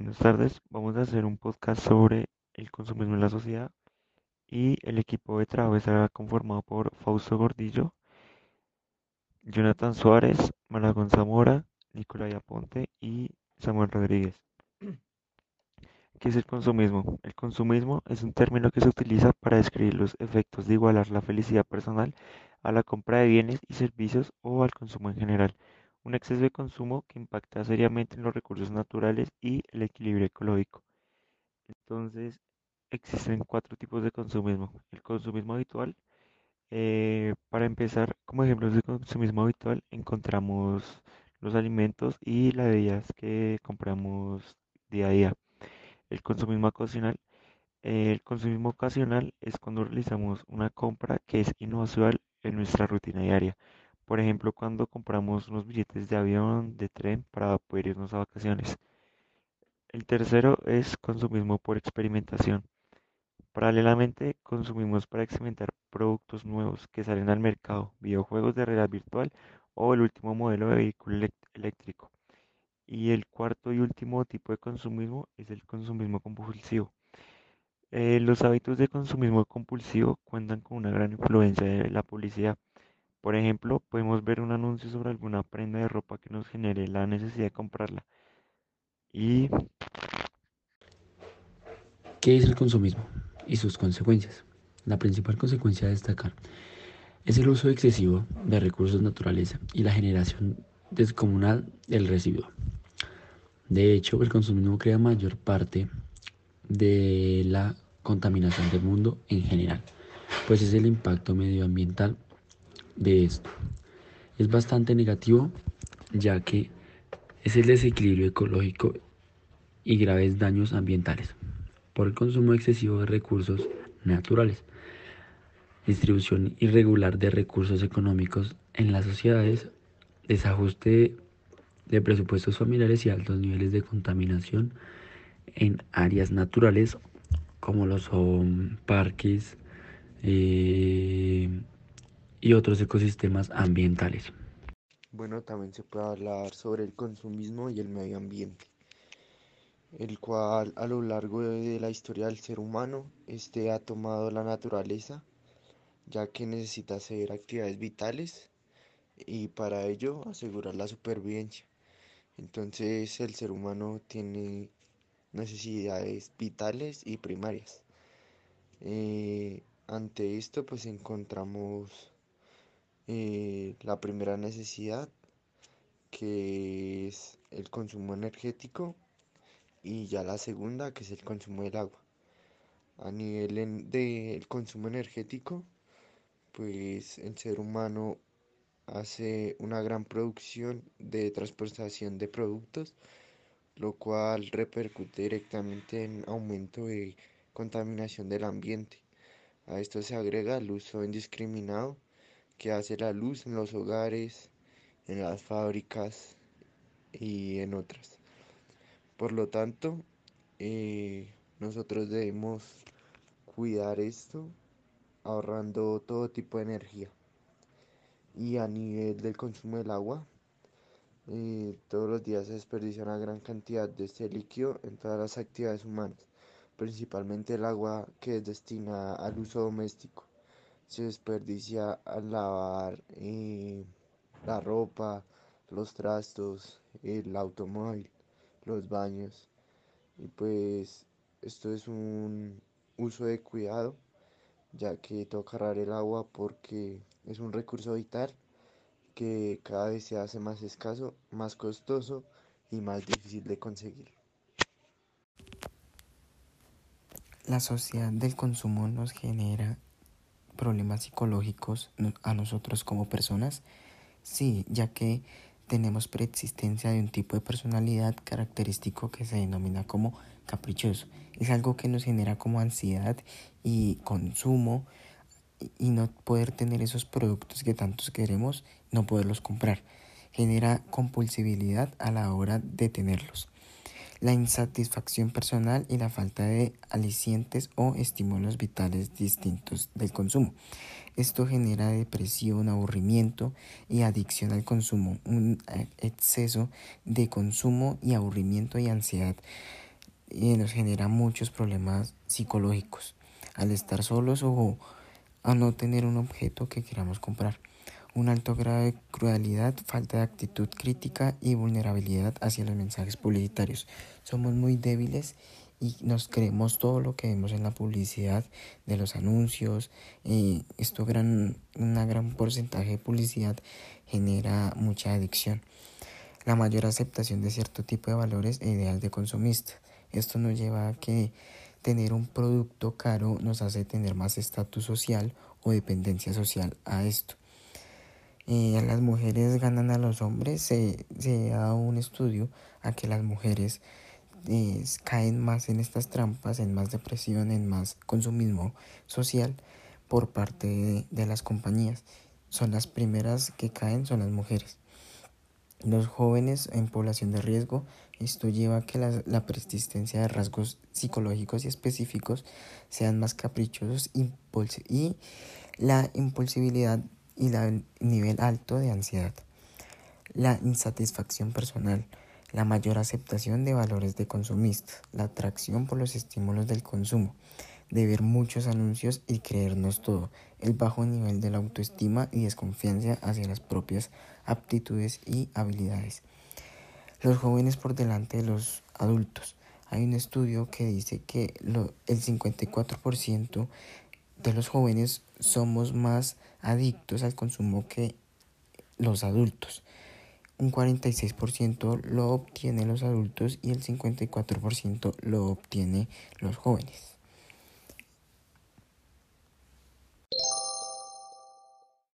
Buenas tardes, vamos a hacer un podcast sobre el consumismo en la sociedad y el equipo de trabajo estará conformado por Fausto Gordillo, Jonathan Suárez, Malagón Zamora, Nicolai Aponte y Samuel Rodríguez. ¿Qué es el consumismo? El consumismo es un término que se utiliza para describir los efectos de igualar la felicidad personal a la compra de bienes y servicios o al consumo en general un exceso de consumo que impacta seriamente en los recursos naturales y el equilibrio ecológico. Entonces, existen cuatro tipos de consumismo. El consumismo habitual, eh, para empezar, como ejemplos de consumismo habitual, encontramos los alimentos y las bebidas que compramos día a día. El consumismo ocasional, el consumismo ocasional es cuando realizamos una compra que es inusual en nuestra rutina diaria. Por ejemplo, cuando compramos unos billetes de avión, de tren para poder irnos a vacaciones. El tercero es consumismo por experimentación. Paralelamente, consumimos para experimentar productos nuevos que salen al mercado, videojuegos de realidad virtual o el último modelo de vehículo eléctrico. Y el cuarto y último tipo de consumismo es el consumismo compulsivo. Eh, los hábitos de consumismo compulsivo cuentan con una gran influencia de la publicidad por ejemplo, podemos ver un anuncio sobre alguna prenda de ropa que nos genere la necesidad de comprarla. Y... ¿Qué es el consumismo y sus consecuencias? La principal consecuencia a destacar es el uso excesivo de recursos naturales y la generación descomunal del residuo. De hecho, el consumismo crea mayor parte de la contaminación del mundo en general, pues es el impacto medioambiental de esto. Es bastante negativo ya que es el desequilibrio ecológico y graves daños ambientales por el consumo excesivo de recursos naturales, distribución irregular de recursos económicos en las sociedades, desajuste de presupuestos familiares y altos niveles de contaminación en áreas naturales como los son parques, eh, y otros ecosistemas ambientales. Bueno, también se puede hablar sobre el consumismo y el medio ambiente, el cual a lo largo de la historia del ser humano este ha tomado la naturaleza, ya que necesita hacer actividades vitales y para ello asegurar la supervivencia. Entonces el ser humano tiene necesidades vitales y primarias. Eh, ante esto pues encontramos eh, la primera necesidad que es el consumo energético y ya la segunda que es el consumo del agua. A nivel del consumo energético, pues el ser humano hace una gran producción de transportación de productos, lo cual repercute directamente en aumento de contaminación del ambiente. A esto se agrega el uso indiscriminado que hace la luz en los hogares, en las fábricas y en otras. Por lo tanto, eh, nosotros debemos cuidar esto ahorrando todo tipo de energía. Y a nivel del consumo del agua, eh, todos los días se desperdicia una gran cantidad de este líquido en todas las actividades humanas, principalmente el agua que es destinada al uso doméstico se desperdicia al lavar eh, la ropa, los trastos, el automóvil, los baños. Y pues esto es un uso de cuidado, ya que toca ahorrar el agua porque es un recurso vital que cada vez se hace más escaso, más costoso y más difícil de conseguir. La sociedad del consumo nos genera problemas psicológicos a nosotros como personas? Sí, ya que tenemos preexistencia de un tipo de personalidad característico que se denomina como caprichoso. Es algo que nos genera como ansiedad y consumo y no poder tener esos productos que tantos queremos, no poderlos comprar. Genera compulsibilidad a la hora de tenerlos la insatisfacción personal y la falta de alicientes o estímulos vitales distintos del consumo. Esto genera depresión, aburrimiento y adicción al consumo, un exceso de consumo y aburrimiento y ansiedad y nos genera muchos problemas psicológicos al estar solos o a no tener un objeto que queramos comprar. Un alto grado de crueldad, falta de actitud crítica y vulnerabilidad hacia los mensajes publicitarios. Somos muy débiles y nos creemos todo lo que vemos en la publicidad de los anuncios. Esto gran, una gran porcentaje de publicidad genera mucha adicción. La mayor aceptación de cierto tipo de valores e ideal de consumista. Esto nos lleva a que tener un producto caro nos hace tener más estatus social o dependencia social a esto. Eh, las mujeres ganan a los hombres, se, se, dado un estudio a que las mujeres eh, caen más en estas trampas, en más depresión, en más consumismo social por parte de, las compañías. Son las primeras que caen, son las mujeres. Los jóvenes en población de riesgo, esto lleva a que la, la, persistencia de rasgos psicológicos y específicos sean más caprichosos y la impulsibilidad y el nivel alto de ansiedad. La insatisfacción personal, la mayor aceptación de valores de consumistas, la atracción por los estímulos del consumo, de ver muchos anuncios y creernos todo, el bajo nivel de la autoestima y desconfianza hacia las propias aptitudes y habilidades. Los jóvenes por delante de los adultos. Hay un estudio que dice que lo, el 54% de los jóvenes somos más adictos al consumo que los adultos. Un 46% lo obtienen los adultos y el 54% lo obtienen los jóvenes.